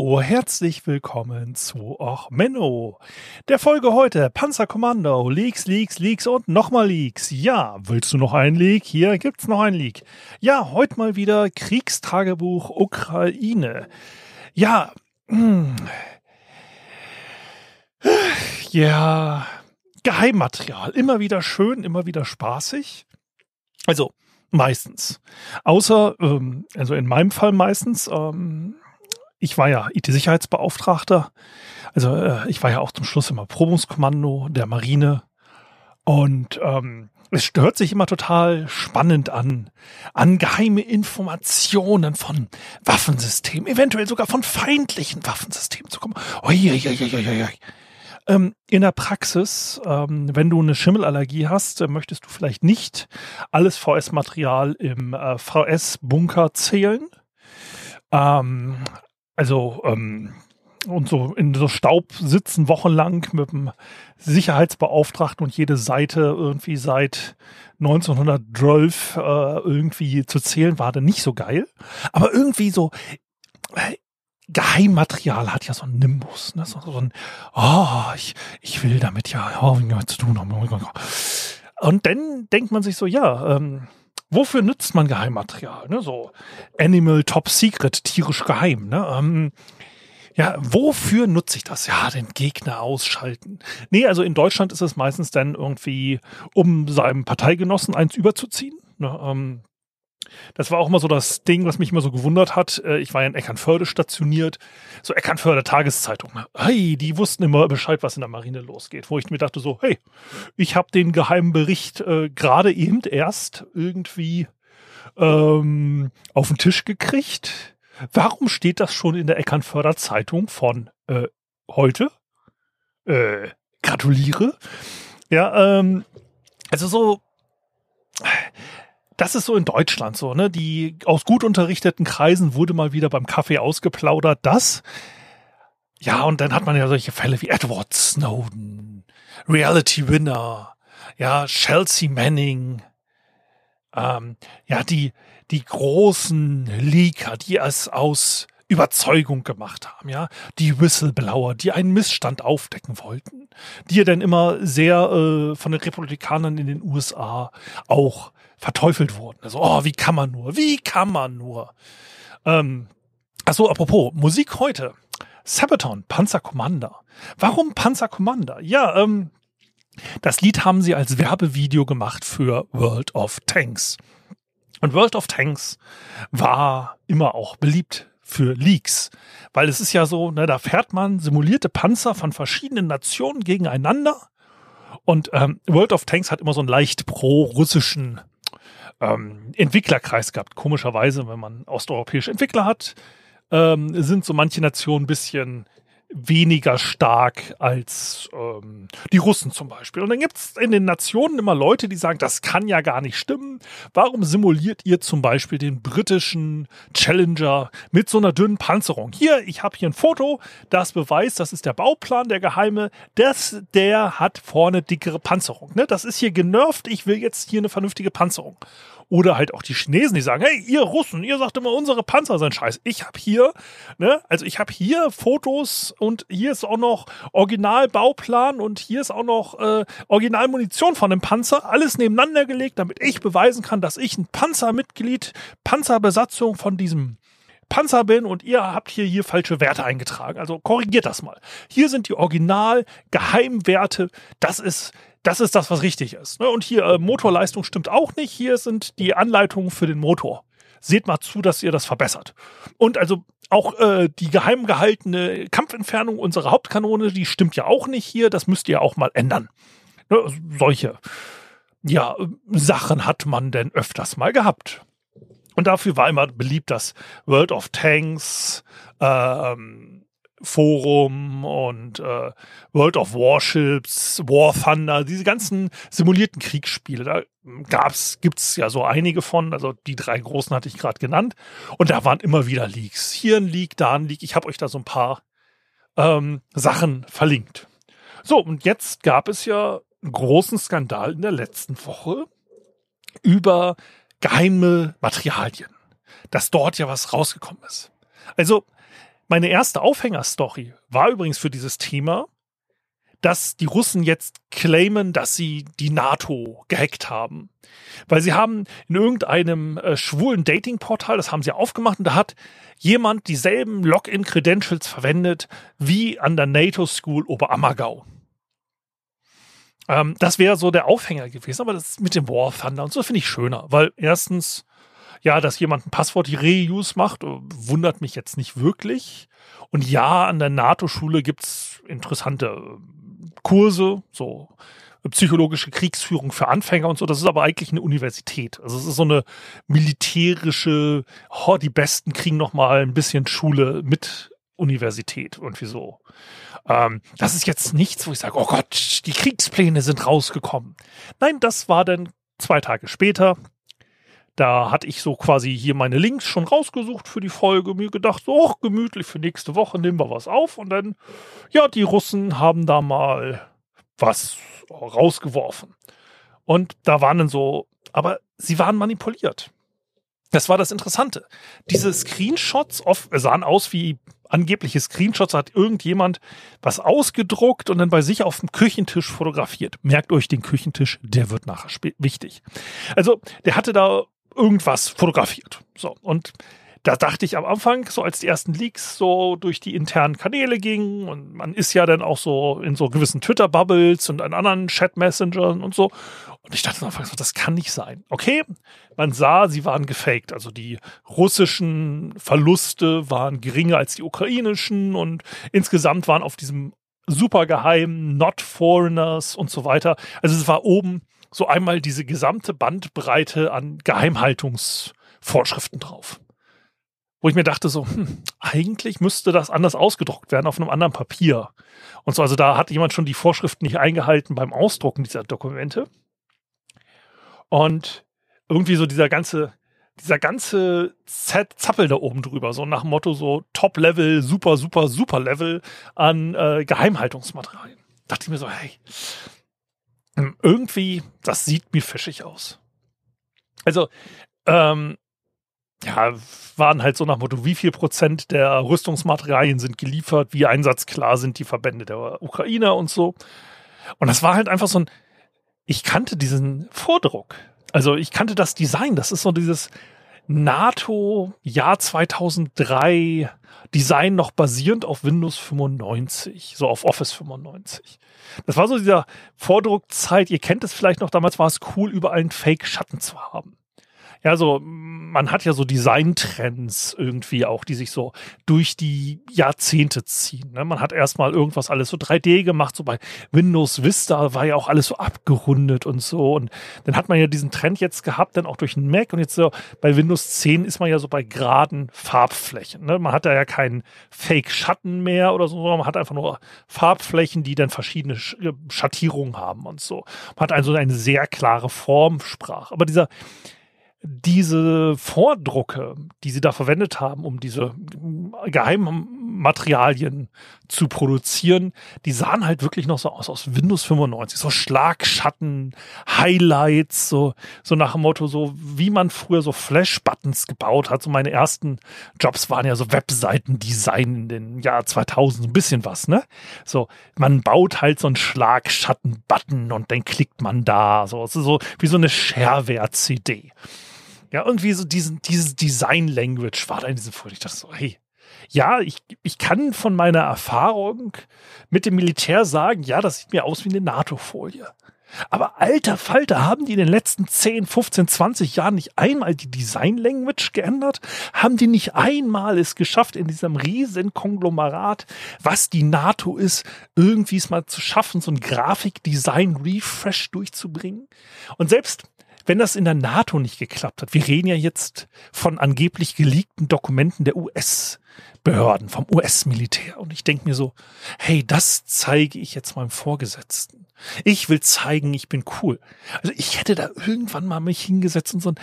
Herzlich willkommen zu Och Menno. Der Folge heute Panzerkommando, Leaks, Leaks, Leaks und nochmal Leaks. Ja, willst du noch einen Leak? Hier gibt's noch einen Leak. Ja, heute mal wieder Kriegstagebuch Ukraine. Ja, ja, Geheimmaterial. Immer wieder schön, immer wieder spaßig. Also meistens. Außer, ähm, also in meinem Fall meistens, ähm, ich war ja IT-Sicherheitsbeauftragter. Also äh, ich war ja auch zum Schluss immer Probungskommando der Marine. Und ähm, es hört sich immer total spannend an, an geheime Informationen von Waffensystemen, eventuell sogar von feindlichen Waffensystemen zu kommen. Ui, ui, ui, ui, ui. Ähm, in der Praxis, ähm, wenn du eine Schimmelallergie hast, äh, möchtest du vielleicht nicht alles VS-Material im äh, VS-Bunker zählen. Ähm, also ähm, und so in so Staub sitzen wochenlang mit dem Sicherheitsbeauftragten und jede Seite irgendwie seit 1912 äh, irgendwie zu zählen war dann nicht so geil. Aber irgendwie so äh, Geheimmaterial hat ja so einen Nimbus, ne? so, so ein, oh, ich, ich will damit ja oh, zu tun haben. Und dann denkt man sich so, ja, ähm, wofür nützt man Geheimmaterial? Ne? So Animal Top Secret, tierisch geheim. Ne? Ähm, ja, wofür nutze ich das? Ja, den Gegner ausschalten. Nee, also in Deutschland ist es meistens dann irgendwie, um seinem Parteigenossen eins überzuziehen. Ne? Ähm, das war auch immer so das Ding, was mich immer so gewundert hat. Äh, ich war ja in Eckernförde stationiert. So Eckernförde Tageszeitung. Hey, die wussten immer Bescheid, was in der Marine losgeht. Wo ich mir dachte so, hey, ich habe den geheimen Bericht äh, gerade eben erst irgendwie ähm, auf den Tisch gekriegt. Warum steht das schon in der Eckernförder Zeitung von äh, heute? Äh, gratuliere. Ja, ähm, also so das ist so in Deutschland so, ne? Die aus gut unterrichteten Kreisen wurde mal wieder beim Kaffee ausgeplaudert, das. Ja, und dann hat man ja solche Fälle wie Edward Snowden, Reality Winner, ja, Chelsea Manning, ähm, ja, die, die großen Leaker, die es aus Überzeugung gemacht haben, ja, die Whistleblower, die einen Missstand aufdecken wollten, die ja dann immer sehr äh, von den Republikanern in den USA auch verteufelt wurden. Also, oh, wie kann man nur? Wie kann man nur? Ähm, achso, apropos, Musik heute. Sabaton, Panzer Commander. Warum Panzer Commander? Ja, ähm, das Lied haben sie als Werbevideo gemacht für World of Tanks. Und World of Tanks war immer auch beliebt für Leaks. Weil es ist ja so, ne, da fährt man simulierte Panzer von verschiedenen Nationen gegeneinander. Und ähm, World of Tanks hat immer so einen leicht pro-russischen ähm, Entwicklerkreis gehabt. Komischerweise, wenn man osteuropäische Entwickler hat, ähm, sind so manche Nationen ein bisschen weniger stark als ähm, die Russen zum Beispiel. Und dann gibt es in den Nationen immer Leute, die sagen, das kann ja gar nicht stimmen. Warum simuliert ihr zum Beispiel den britischen Challenger mit so einer dünnen Panzerung? Hier, ich habe hier ein Foto, das beweist, das ist der Bauplan, der geheime, das, der hat vorne dickere Panzerung. Ne? Das ist hier genervt, ich will jetzt hier eine vernünftige Panzerung. Oder halt auch die Chinesen, die sagen, hey, ihr Russen, ihr sagt immer, unsere Panzer sind scheiße. Ich habe hier, ne, also ich habe hier Fotos und hier ist auch noch Originalbauplan und hier ist auch noch äh, Originalmunition von dem Panzer. Alles nebeneinander gelegt, damit ich beweisen kann, dass ich ein Panzermitglied, Panzerbesatzung von diesem Panzer bin und ihr habt hier, hier falsche Werte eingetragen. Also korrigiert das mal. Hier sind die Original-Geheimwerte. Das ist das ist das, was richtig ist. Ne? Und hier äh, Motorleistung stimmt auch nicht. Hier sind die Anleitungen für den Motor. Seht mal zu, dass ihr das verbessert. Und also auch äh, die geheim gehaltene Kampfentfernung unserer Hauptkanone, die stimmt ja auch nicht hier. Das müsst ihr auch mal ändern. Ne? Solche ja, Sachen hat man denn öfters mal gehabt. Und dafür war immer beliebt, dass World of Tanks, ähm, Forum und äh, World of Warships, War Thunder, diese ganzen simulierten Kriegsspiele. Da gab's, gibt's ja so einige von. Also die drei großen hatte ich gerade genannt. Und da waren immer wieder Leaks. Hier ein Leak, da ein Leak. Ich habe euch da so ein paar ähm, Sachen verlinkt. So, und jetzt gab es ja einen großen Skandal in der letzten Woche über geheime Materialien, dass dort ja was rausgekommen ist. Also meine erste Aufhängerstory war übrigens für dieses Thema, dass die Russen jetzt claimen, dass sie die NATO gehackt haben. Weil sie haben in irgendeinem äh, schwulen Datingportal, das haben sie aufgemacht, und da hat jemand dieselben Login-Credentials verwendet wie an der NATO School Oberammergau. Ähm, das wäre so der Aufhänger gewesen, aber das mit dem War Thunder und so finde ich schöner, weil erstens ja, dass jemand ein Passwort Reuse macht, äh, wundert mich jetzt nicht wirklich. Und ja, an der NATO-Schule gibt's interessante äh, Kurse, so äh, psychologische Kriegsführung für Anfänger und so. Das ist aber eigentlich eine Universität. Also es ist so eine militärische, oh, die Besten kriegen noch mal ein bisschen Schule mit Universität und wieso. Ähm, das ist jetzt nichts, wo ich sage, oh Gott, die Kriegspläne sind rausgekommen. Nein, das war dann zwei Tage später. Da hatte ich so quasi hier meine Links schon rausgesucht für die Folge, mir gedacht, so gemütlich für nächste Woche nehmen wir was auf und dann, ja, die Russen haben da mal was rausgeworfen. Und da waren dann so, aber sie waren manipuliert. Das war das Interessante. Diese Screenshots oft, sahen aus wie angebliche Screenshots, hat irgendjemand was ausgedruckt und dann bei sich auf dem Küchentisch fotografiert. Merkt euch den Küchentisch, der wird nachher wichtig. Also, der hatte da irgendwas fotografiert. So. Und da dachte ich am Anfang, so als die ersten Leaks so durch die internen Kanäle gingen und man ist ja dann auch so in so gewissen Twitter-Bubbles und an anderen Chat-Messengern und so. Und ich dachte am Anfang so, das kann nicht sein. Okay, man sah, sie waren gefaked. Also die russischen Verluste waren geringer als die ukrainischen und insgesamt waren auf diesem supergeheimen Not Foreigners und so weiter. Also es war oben so einmal diese gesamte Bandbreite an Geheimhaltungsvorschriften drauf. Wo ich mir dachte, so, hm, eigentlich müsste das anders ausgedruckt werden auf einem anderen Papier. Und so, also da hat jemand schon die Vorschriften nicht eingehalten beim Ausdrucken dieser Dokumente. Und irgendwie so dieser ganze, dieser ganze Z Zappel da oben drüber, so nach dem Motto so Top-Level, super, super, super Level an äh, Geheimhaltungsmaterialien. Dachte ich mir so, hey, irgendwie, das sieht mir fischig aus. Also, ähm, ja, waren halt so nach Motto, wie viel Prozent der Rüstungsmaterialien sind geliefert, wie einsatzklar sind die Verbände der Ukrainer und so. Und das war halt einfach so ein, ich kannte diesen Vordruck. Also ich kannte das Design. Das ist so dieses NATO Jahr 2003 Design noch basierend auf Windows 95, so auf Office 95. Das war so dieser Vordruckzeit. Ihr kennt es vielleicht noch, damals war es cool, überall einen Fake-Schatten zu haben ja, so, man hat ja so Designtrends irgendwie auch, die sich so durch die Jahrzehnte ziehen. Ne? Man hat erstmal irgendwas alles so 3D gemacht, so bei Windows Vista war ja auch alles so abgerundet und so. Und dann hat man ja diesen Trend jetzt gehabt, dann auch durch den Mac und jetzt so bei Windows 10 ist man ja so bei geraden Farbflächen. Ne? Man hat da ja keinen Fake-Schatten mehr oder so, sondern man hat einfach nur Farbflächen, die dann verschiedene äh, Schattierungen haben und so. Man hat also eine sehr klare Formsprache. Aber dieser diese Vordrucke, die sie da verwendet haben, um diese Geheimmaterialien zu produzieren, die sahen halt wirklich noch so aus aus Windows 95, so Schlagschatten, Highlights, so so nach dem Motto so wie man früher so Flash-Buttons gebaut hat. So meine ersten Jobs waren ja so Webseiten-Design in den Jahr 2000, so ein bisschen was, ne? So man baut halt so einen Schlagschatten-Button und dann klickt man da, so so wie so eine Shareware-CD. Ja, irgendwie so diesen, dieses Design-Language war da in diesem Foto. Ich dachte so, hey, ja, ich, ich kann von meiner Erfahrung mit dem Militär sagen, ja, das sieht mir aus wie eine NATO-Folie. Aber alter Falter, haben die in den letzten 10, 15, 20 Jahren nicht einmal die Design-Language geändert? Haben die nicht einmal es geschafft, in diesem riesen Konglomerat, was die NATO ist, irgendwie es mal zu schaffen, so ein Grafikdesign-Refresh durchzubringen? Und selbst wenn das in der NATO nicht geklappt hat, wir reden ja jetzt von angeblich geleakten Dokumenten der US-Behörden, vom US-Militär. Und ich denke mir so, hey, das zeige ich jetzt meinem Vorgesetzten. Ich will zeigen, ich bin cool. Also ich hätte da irgendwann mal mich hingesetzt und so ein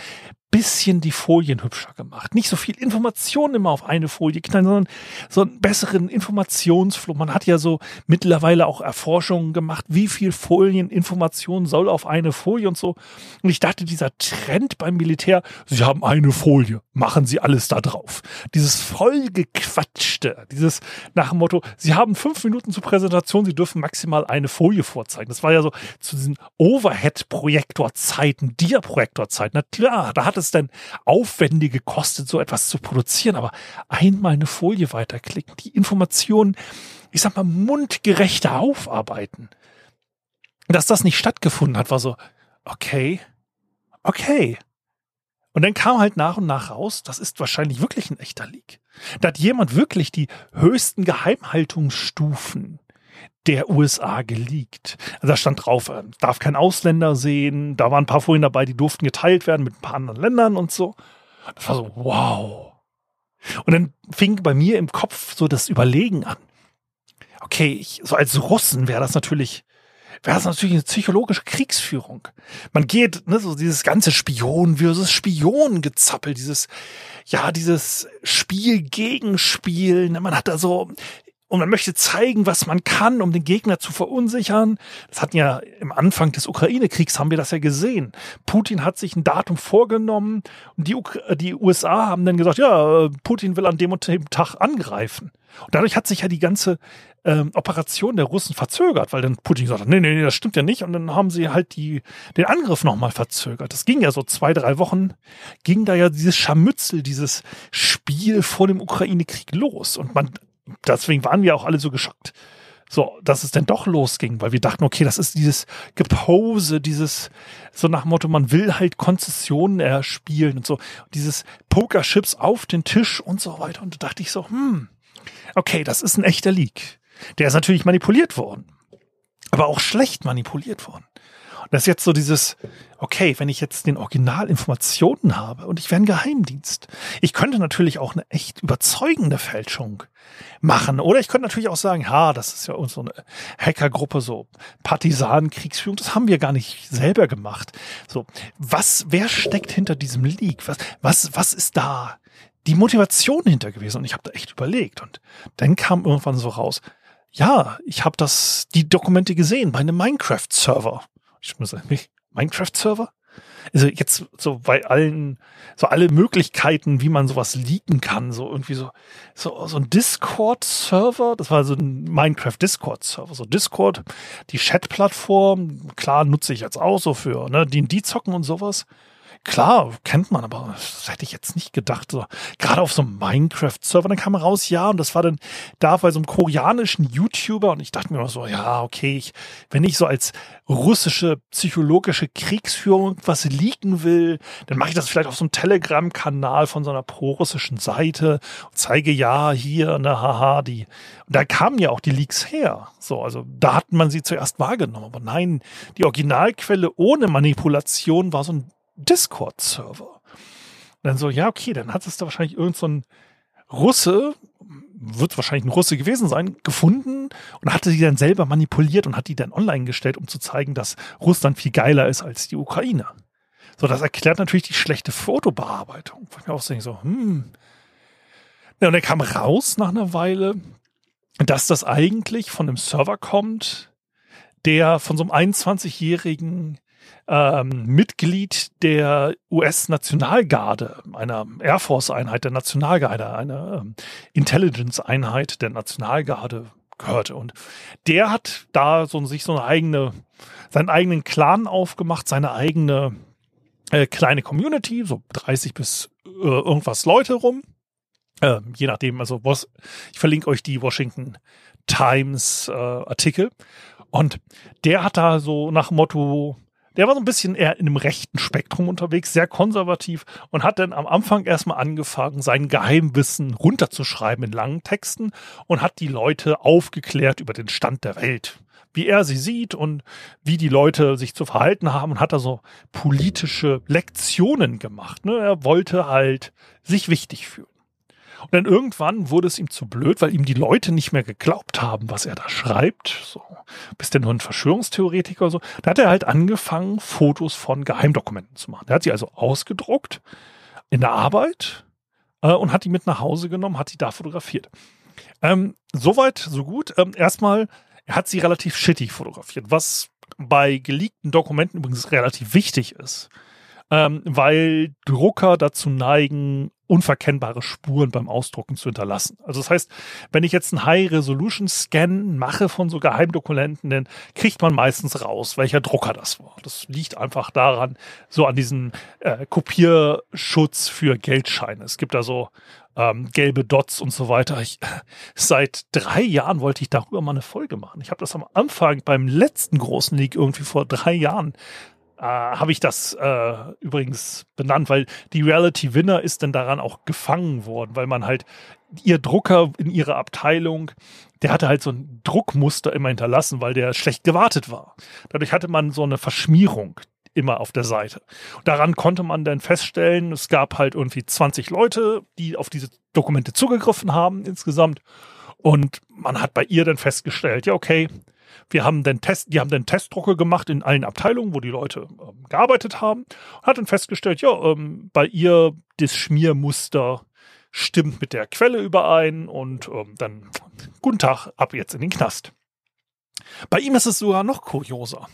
bisschen die Folien hübscher gemacht. Nicht so viel Informationen immer auf eine Folie knallen, sondern so einen besseren Informationsfluss. Man hat ja so mittlerweile auch Erforschungen gemacht, wie viel Folien Informationen soll auf eine Folie und so. Und ich dachte, dieser Trend beim Militär, sie haben eine Folie, machen sie alles da drauf. Dieses vollgequatschte, dieses nach dem Motto, sie haben fünf Minuten zur Präsentation, sie dürfen maximal eine Folie vorzeigen. Das war ja so zu diesen Overhead-Projektorzeiten, Dia-Projektorzeiten. Na klar, da hat es es denn aufwendig gekostet, so etwas zu produzieren, aber einmal eine Folie weiterklicken, die Informationen, ich sag mal, mundgerechter aufarbeiten. Dass das nicht stattgefunden hat, war so, okay, okay. Und dann kam halt nach und nach raus, das ist wahrscheinlich wirklich ein echter Leak. Da hat jemand wirklich die höchsten Geheimhaltungsstufen der USA geleakt. Also da stand drauf, äh, darf kein Ausländer sehen. Da waren ein paar Folien dabei, die durften geteilt werden mit ein paar anderen Ländern und so. Das war so, wow. Und dann fing bei mir im Kopf so das Überlegen an. Okay, ich, so als Russen wäre das natürlich, wäre das natürlich eine psychologische Kriegsführung. Man geht, ne, so dieses ganze Spion versus Spion gezappelt, dieses, ja, dieses Spiel gegen Spiel. Ne, man hat da so und man möchte zeigen, was man kann, um den Gegner zu verunsichern. Das hatten ja im Anfang des Ukraine-Kriegs haben wir das ja gesehen. Putin hat sich ein Datum vorgenommen und die, die USA haben dann gesagt, ja, Putin will an dem und dem Tag angreifen. Und dadurch hat sich ja die ganze ähm, Operation der Russen verzögert, weil dann Putin gesagt hat, nee, nee, nee, das stimmt ja nicht. Und dann haben sie halt die, den Angriff nochmal verzögert. Das ging ja so zwei, drei Wochen, ging da ja dieses Scharmützel, dieses Spiel vor dem Ukraine-Krieg los. Und man deswegen waren wir auch alle so geschockt. So, dass es denn doch losging, weil wir dachten, okay, das ist dieses Gepose, dieses, so nach dem Motto, man will halt Konzessionen erspielen und so, dieses Pokerchips auf den Tisch und so weiter. Und da dachte ich so, hm, okay, das ist ein echter Leak. Der ist natürlich manipuliert worden. Aber auch schlecht manipuliert worden. Und das ist jetzt so dieses, okay, wenn ich jetzt den Originalinformationen habe und ich wäre ein Geheimdienst, ich könnte natürlich auch eine echt überzeugende Fälschung machen. Oder ich könnte natürlich auch sagen, ha, das ist ja so eine Hackergruppe, so Partisanenkriegsführung, das haben wir gar nicht selber gemacht. So, was, wer steckt hinter diesem Leak? Was, was, was ist da die Motivation hinter gewesen? Und ich habe da echt überlegt. Und dann kam irgendwann so raus, ja, ich habe das, die Dokumente gesehen bei einem Minecraft-Server ich muss sagen, Minecraft-Server? Also jetzt so bei allen, so alle Möglichkeiten, wie man sowas leaken kann, so irgendwie so, so, so ein Discord-Server, das war so ein Minecraft-Discord-Server, so Discord, die Chat-Plattform, klar nutze ich jetzt auch so für, ne, die, die zocken und sowas. Klar, kennt man, aber das hätte ich jetzt nicht gedacht. So, gerade auf so einem Minecraft-Server, dann kam raus, ja, und das war dann da bei so einem koreanischen YouTuber und ich dachte mir so, ja, okay, ich, wenn ich so als russische psychologische Kriegsführung was leaken will, dann mache ich das vielleicht auf so einem Telegram-Kanal von so einer pro-russischen Seite und zeige, ja, hier, ne, haha, die. Und da kamen ja auch die Leaks her. So, also da hat man sie zuerst wahrgenommen. Aber nein, die Originalquelle ohne Manipulation war so ein Discord-Server. Dann so, ja, okay, dann hat es da wahrscheinlich irgend so ein Russe, wird wahrscheinlich ein Russe gewesen sein, gefunden und hatte die dann selber manipuliert und hat die dann online gestellt, um zu zeigen, dass Russland viel geiler ist als die Ukraine. So, das erklärt natürlich die schlechte Fotobearbeitung. Wo ich mir auch denke, so, hm. Ja, und er kam raus nach einer Weile, dass das eigentlich von einem Server kommt, der von so einem 21-jährigen ähm, Mitglied der US-Nationalgarde, einer Air Force-Einheit der Nationalgarde, einer ähm, Intelligence-Einheit der Nationalgarde gehörte. Und der hat da so sich so eine eigene, seinen eigenen Clan aufgemacht, seine eigene äh, kleine Community, so 30 bis äh, irgendwas Leute rum. Äh, je nachdem, also was, ich verlinke euch die Washington Times äh, Artikel. Und der hat da so nach Motto der war so ein bisschen eher in einem rechten Spektrum unterwegs, sehr konservativ und hat dann am Anfang erstmal angefangen, sein Geheimwissen runterzuschreiben in langen Texten und hat die Leute aufgeklärt über den Stand der Welt. wie er sie sieht und wie die Leute sich zu verhalten haben und hat da so politische Lektionen gemacht. Ne? Er wollte halt sich wichtig fühlen. Und dann irgendwann wurde es ihm zu blöd, weil ihm die Leute nicht mehr geglaubt haben, was er da schreibt. So, bist du nur ein Verschwörungstheoretiker oder so? Da hat er halt angefangen, Fotos von Geheimdokumenten zu machen. Er hat sie also ausgedruckt in der Arbeit äh, und hat die mit nach Hause genommen, hat sie da fotografiert. Ähm, Soweit, so gut. Ähm, erstmal, er hat sie relativ shitty fotografiert, was bei geleakten Dokumenten übrigens relativ wichtig ist ähm, weil Drucker dazu neigen, unverkennbare Spuren beim Ausdrucken zu hinterlassen. Also das heißt, wenn ich jetzt einen High-Resolution-Scan mache von so Geheimdokumenten, dann kriegt man meistens raus, welcher Drucker das war. Das liegt einfach daran, so an diesem äh, Kopierschutz für Geldscheine. Es gibt da so ähm, gelbe Dots und so weiter. Ich, seit drei Jahren wollte ich darüber mal eine Folge machen. Ich habe das am Anfang beim letzten großen League irgendwie vor drei Jahren äh, habe ich das äh, übrigens benannt, weil die Reality Winner ist dann daran auch gefangen worden, weil man halt ihr Drucker in ihrer Abteilung, der hatte halt so ein Druckmuster immer hinterlassen, weil der schlecht gewartet war. Dadurch hatte man so eine Verschmierung immer auf der Seite. Daran konnte man dann feststellen, es gab halt irgendwie 20 Leute, die auf diese Dokumente zugegriffen haben insgesamt. Und man hat bei ihr dann festgestellt, ja, okay, wir haben den Test, die haben den Testdrucke gemacht in allen Abteilungen, wo die Leute ähm, gearbeitet haben, und hat dann festgestellt, ja, ähm, bei ihr das Schmiermuster stimmt mit der Quelle überein und ähm, dann guten Tag, ab jetzt in den Knast. Bei ihm ist es sogar noch kurioser,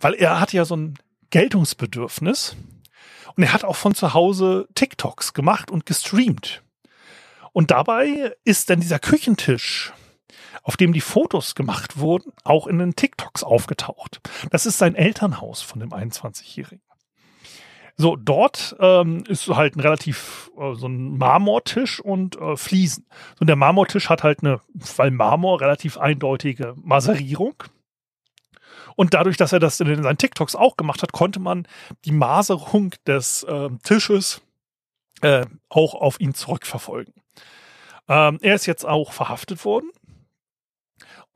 weil er hat ja so ein Geltungsbedürfnis und er hat auch von zu Hause TikToks gemacht und gestreamt. Und dabei ist dann dieser Küchentisch auf dem die Fotos gemacht wurden, auch in den TikToks aufgetaucht. Das ist sein Elternhaus von dem 21-Jährigen. So, dort ähm, ist halt ein relativ äh, so ein Marmortisch und äh, Fliesen. Und der Marmortisch hat halt eine, weil Marmor relativ eindeutige Maserierung. Und dadurch, dass er das in seinen TikToks auch gemacht hat, konnte man die Maserung des äh, Tisches auch auf ihn zurückverfolgen. Ähm, er ist jetzt auch verhaftet worden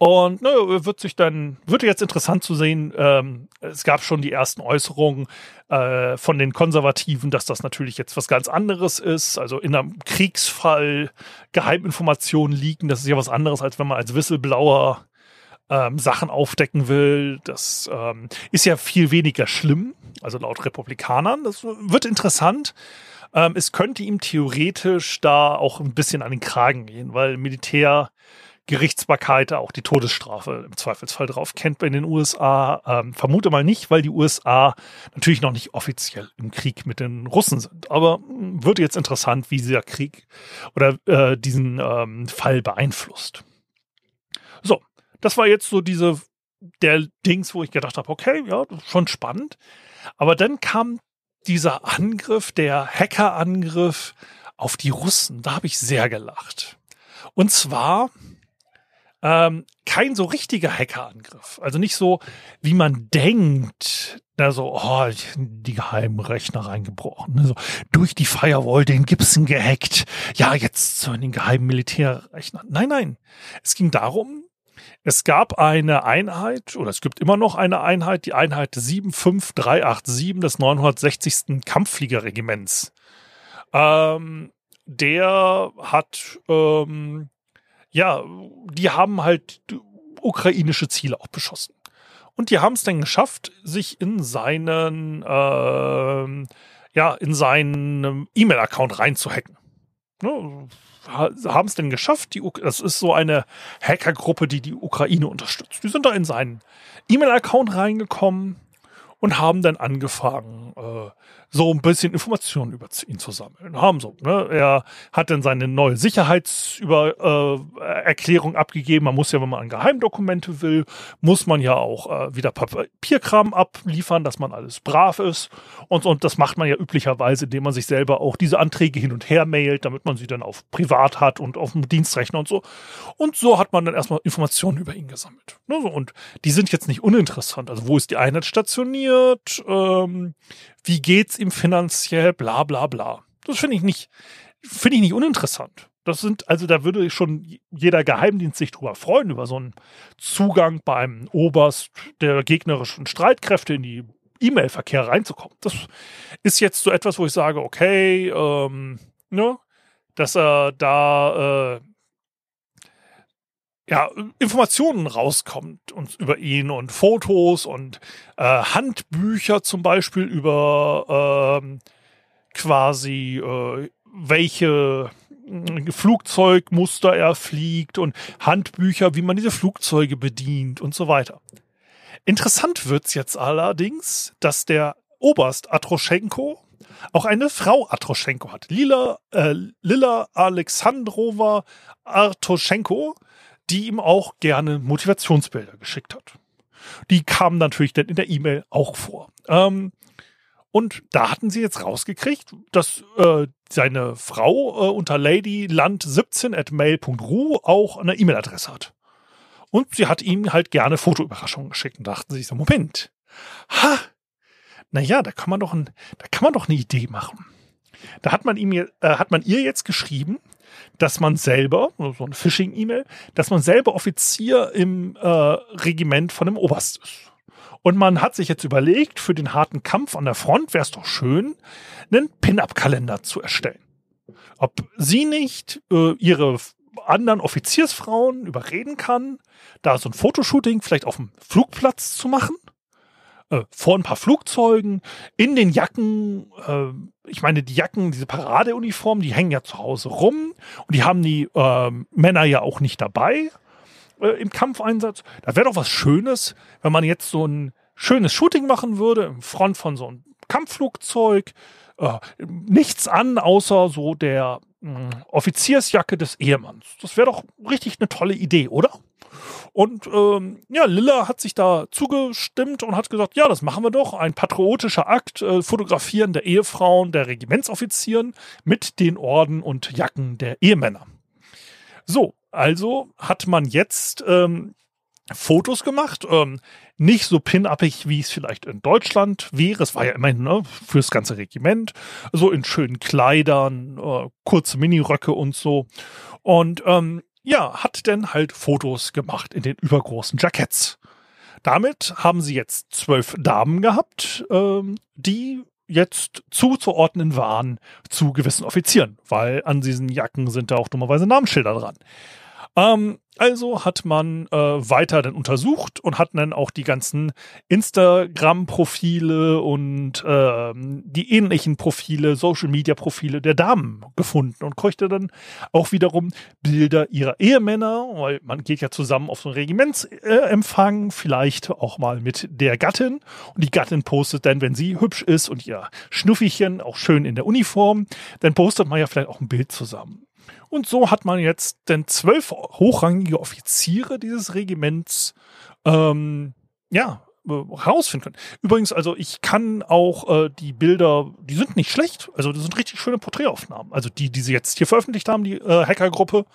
und ne, wird sich dann, wird jetzt interessant zu sehen, ähm, es gab schon die ersten Äußerungen äh, von den Konservativen, dass das natürlich jetzt was ganz anderes ist. Also in einem Kriegsfall Geheiminformationen liegen, das ist ja was anderes, als wenn man als Whistleblower ähm, Sachen aufdecken will. Das ähm, ist ja viel weniger schlimm, also laut Republikanern. Das wird interessant. Ähm, es könnte ihm theoretisch da auch ein bisschen an den Kragen gehen, weil Militär Gerichtsbarkeit auch die Todesstrafe im Zweifelsfall drauf kennt bei den USA. Ähm, vermute mal nicht, weil die USA natürlich noch nicht offiziell im Krieg mit den Russen sind. Aber hm, wird jetzt interessant, wie dieser Krieg oder äh, diesen ähm, Fall beeinflusst. So, das war jetzt so diese der Dings, wo ich gedacht habe, okay, ja, schon spannend. Aber dann kam dieser Angriff, der Hackerangriff auf die Russen. Da habe ich sehr gelacht. Und zwar ähm, kein so richtiger Hackerangriff. Also nicht so, wie man denkt, da so, oh, die geheimen Rechner reingebrochen. Also durch die Firewall den Gibson gehackt. Ja, jetzt zu den geheimen Militärrechnern. Nein, nein. Es ging darum, es gab eine Einheit, oder es gibt immer noch eine Einheit, die Einheit 75387 des 960. Kampffliegerregiments. Ähm, der hat ähm, ja, die haben halt ukrainische Ziele auch beschossen. Und die haben es dann geschafft, sich in seinen, äh, ja, in seinen E-Mail-Account reinzuhacken. Ne? Haben es denn geschafft? Die, das ist so eine Hackergruppe, die die Ukraine unterstützt. Die sind da in seinen E-Mail-Account reingekommen und haben dann angefangen, äh, so ein bisschen Informationen über ihn zu sammeln. Haben so, ne? Er hat dann seine neue Sicherheitserklärung äh, abgegeben. Man muss ja, wenn man an Geheimdokumente will, muss man ja auch äh, wieder Papierkram abliefern, dass man alles brav ist. Und, und das macht man ja üblicherweise, indem man sich selber auch diese Anträge hin und her mailt, damit man sie dann auf privat hat und auf dem Dienstrechner und so. Und so hat man dann erstmal Informationen über ihn gesammelt. Ne? Und die sind jetzt nicht uninteressant. Also wo ist die Einheit stationiert? Ähm, wie geht's ihm finanziell, bla bla bla. Das finde ich nicht finde ich nicht uninteressant. Das sind, also da würde schon jeder Geheimdienst sich drüber freuen, über so einen Zugang beim Oberst der gegnerischen Streitkräfte in die E-Mail-Verkehr reinzukommen. Das ist jetzt so etwas, wo ich sage, okay, ähm, ne, dass er da äh, ja, Informationen rauskommt und über ihn und Fotos und äh, Handbücher zum Beispiel über ähm, quasi äh, welche Flugzeugmuster er fliegt und Handbücher, wie man diese Flugzeuge bedient und so weiter. Interessant wird's jetzt allerdings, dass der Oberst Atroschenko auch eine Frau Atroschenko hat. Lila, äh, Lila Alexandrova Artoschenko, die ihm auch gerne Motivationsbilder geschickt hat. Die kamen natürlich dann in der E-Mail auch vor. Ähm, und da hatten sie jetzt rausgekriegt, dass äh, seine Frau äh, unter ladyland17 at mail.ru auch eine E-Mail-Adresse hat. Und sie hat ihm halt gerne Fotoüberraschungen geschickt und dachten sich so, Moment, ha, naja, da kann man doch ein, da kann man doch eine Idee machen. Da hat man ihm, äh, hat man ihr jetzt geschrieben, dass man selber, so eine Phishing-E-Mail, dass man selber Offizier im äh, Regiment von dem Oberst ist. Und man hat sich jetzt überlegt, für den harten Kampf an der Front wäre es doch schön, einen Pin-Up-Kalender zu erstellen. Ob sie nicht äh, ihre anderen Offiziersfrauen überreden kann, da so ein Fotoshooting vielleicht auf dem Flugplatz zu machen, äh, vor ein paar Flugzeugen, in den Jacken, äh, ich meine, die Jacken, diese Paradeuniformen, die hängen ja zu Hause rum und die haben die äh, Männer ja auch nicht dabei äh, im Kampfeinsatz. Da wäre doch was Schönes, wenn man jetzt so ein schönes Shooting machen würde, im Front von so einem Kampfflugzeug. Äh, nichts an, außer so der mh, hm, Offiziersjacke des Ehemanns. Das wäre doch richtig eine tolle Idee, oder? Und ähm, ja, Lilla hat sich da zugestimmt und hat gesagt, ja, das machen wir doch. Ein patriotischer Akt, äh, Fotografieren der Ehefrauen der Regimentsoffizieren mit den Orden und Jacken der Ehemänner. So, also hat man jetzt ähm, Fotos gemacht, ähm, nicht so pin-uppig, wie es vielleicht in Deutschland wäre. Es war ja immerhin ne, fürs ganze Regiment, so in schönen Kleidern, äh, kurze Miniröcke und so. Und ähm, ja, hat dann halt Fotos gemacht in den übergroßen Jacketts. Damit haben sie jetzt zwölf Damen gehabt, ähm, die jetzt zuzuordnen waren zu gewissen Offizieren, weil an diesen Jacken sind da auch dummerweise Namensschilder dran. Ähm, also hat man äh, weiter dann untersucht und hat dann auch die ganzen Instagram-Profile und äh, die ähnlichen Profile, Social-Media-Profile der Damen gefunden und konnte dann auch wiederum Bilder ihrer Ehemänner, weil man geht ja zusammen auf so einen Regimentsempfang, vielleicht auch mal mit der Gattin und die Gattin postet dann, wenn sie hübsch ist und ihr Schnuffichen auch schön in der Uniform, dann postet man ja vielleicht auch ein Bild zusammen. Und so hat man jetzt denn zwölf hochrangige Offiziere dieses Regiments ähm, ja, herausfinden können. Übrigens, also ich kann auch äh, die Bilder, die sind nicht schlecht, also das sind richtig schöne Porträtaufnahmen. Also die, die sie jetzt hier veröffentlicht haben, die äh, Hackergruppe,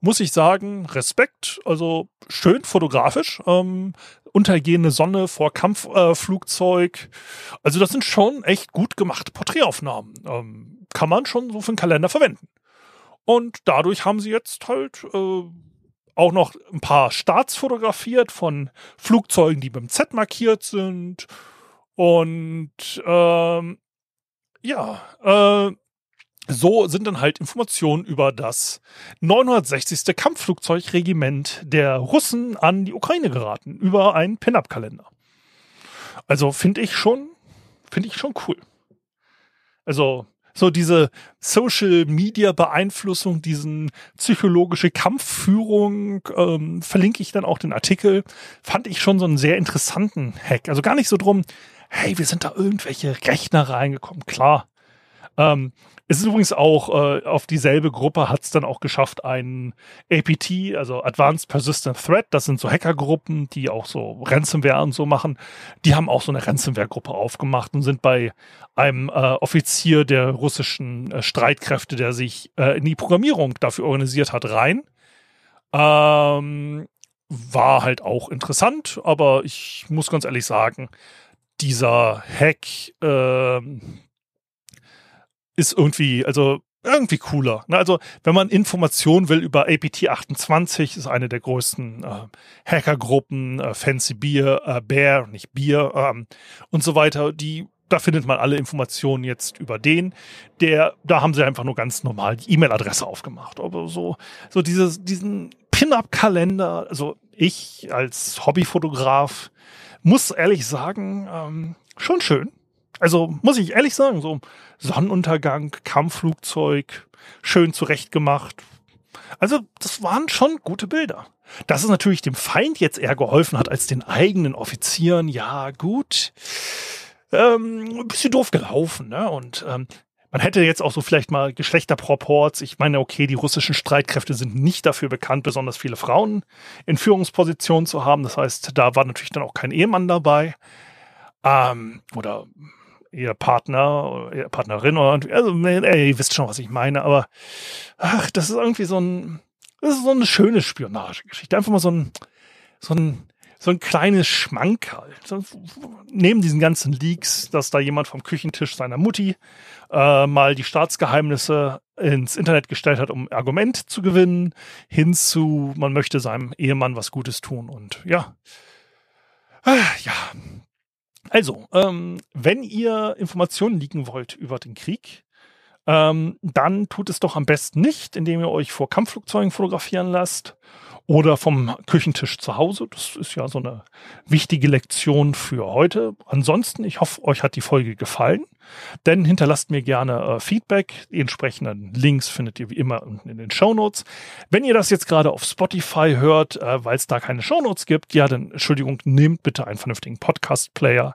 muss ich sagen, Respekt, also schön fotografisch, ähm, untergehende Sonne vor Kampfflugzeug. Äh, also das sind schon echt gut gemachte Porträtaufnahmen. Ähm, kann man schon so für einen Kalender verwenden. Und dadurch haben sie jetzt halt äh, auch noch ein paar Starts fotografiert von Flugzeugen, die beim Z markiert sind. Und ähm, ja, äh, so sind dann halt Informationen über das 960. Kampfflugzeugregiment der Russen an die Ukraine geraten, über einen Pin-Up-Kalender. Also finde ich schon, finde ich schon cool. Also so diese Social Media Beeinflussung, diesen psychologische Kampfführung, ähm, verlinke ich dann auch den Artikel, fand ich schon so einen sehr interessanten Hack. Also gar nicht so drum, hey, wir sind da irgendwelche Rechner reingekommen. Klar, ähm, es ist übrigens auch äh, auf dieselbe Gruppe hat es dann auch geschafft, ein APT, also Advanced Persistent Threat, das sind so Hackergruppen, die auch so Ransomware und so machen. Die haben auch so eine Ransomware-Gruppe aufgemacht und sind bei einem äh, Offizier der russischen äh, Streitkräfte, der sich äh, in die Programmierung dafür organisiert hat, rein. Ähm, war halt auch interessant, aber ich muss ganz ehrlich sagen, dieser Hack, äh, ist irgendwie, also irgendwie cooler. Ne? Also, wenn man Informationen will über APT28, ist eine der größten äh, Hackergruppen, äh, Fancy Beer, äh, Bear, nicht Bier ähm, und so weiter, die da findet man alle Informationen jetzt über den. Der, da haben sie einfach nur ganz normal die E-Mail-Adresse aufgemacht. Aber so, so dieses, diesen Pin-Up-Kalender, also ich als Hobbyfotograf muss ehrlich sagen, ähm, schon schön. Also muss ich ehrlich sagen, so Sonnenuntergang, Kampfflugzeug, schön zurechtgemacht. Also das waren schon gute Bilder. Dass es natürlich dem Feind jetzt eher geholfen hat als den eigenen Offizieren, ja gut, ähm, ein bisschen doof gelaufen. Ne? Und ähm, man hätte jetzt auch so vielleicht mal Geschlechterproports. Ich meine, okay, die russischen Streitkräfte sind nicht dafür bekannt, besonders viele Frauen in Führungspositionen zu haben. Das heißt, da war natürlich dann auch kein Ehemann dabei. Ähm, oder ihr Partner oder ihr Partnerin oder also ey, ihr wisst schon, was ich meine, aber ach, das ist irgendwie so ein das ist so eine schöne Spionagegeschichte. Einfach mal so ein so ein so ein kleines Schmankerl. So, neben diesen ganzen Leaks, dass da jemand vom Küchentisch seiner Mutti äh, mal die Staatsgeheimnisse ins Internet gestellt hat, um Argument zu gewinnen, hinzu, man möchte seinem Ehemann was Gutes tun und ja. Ah, ja, also, ähm, wenn ihr Informationen liegen wollt über den Krieg, ähm, dann tut es doch am besten nicht, indem ihr euch vor Kampfflugzeugen fotografieren lasst oder vom Küchentisch zu Hause. Das ist ja so eine wichtige Lektion für heute. Ansonsten, ich hoffe, euch hat die Folge gefallen. Denn hinterlasst mir gerne äh, Feedback. Die entsprechenden Links findet ihr wie immer unten in den Show Notes. Wenn ihr das jetzt gerade auf Spotify hört, äh, weil es da keine Show Notes gibt, ja, dann Entschuldigung, nehmt bitte einen vernünftigen Podcast-Player.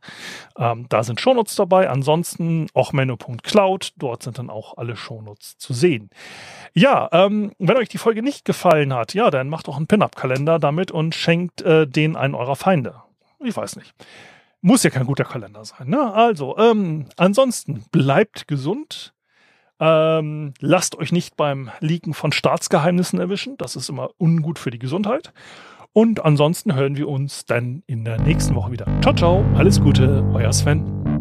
Ähm, da sind Show Notes dabei. Ansonsten auch menno.cloud. Dort sind dann auch alle Show Notes zu sehen. Ja, ähm, wenn euch die Folge nicht gefallen hat, ja, dann macht auch einen Pin-Up-Kalender damit und schenkt äh, den einen eurer Feinde. Ich weiß nicht. Muss ja kein guter Kalender sein. Ne? Also, ähm, ansonsten bleibt gesund. Ähm, lasst euch nicht beim Leaken von Staatsgeheimnissen erwischen. Das ist immer ungut für die Gesundheit. Und ansonsten hören wir uns dann in der nächsten Woche wieder. Ciao, ciao. Alles Gute. Euer Sven.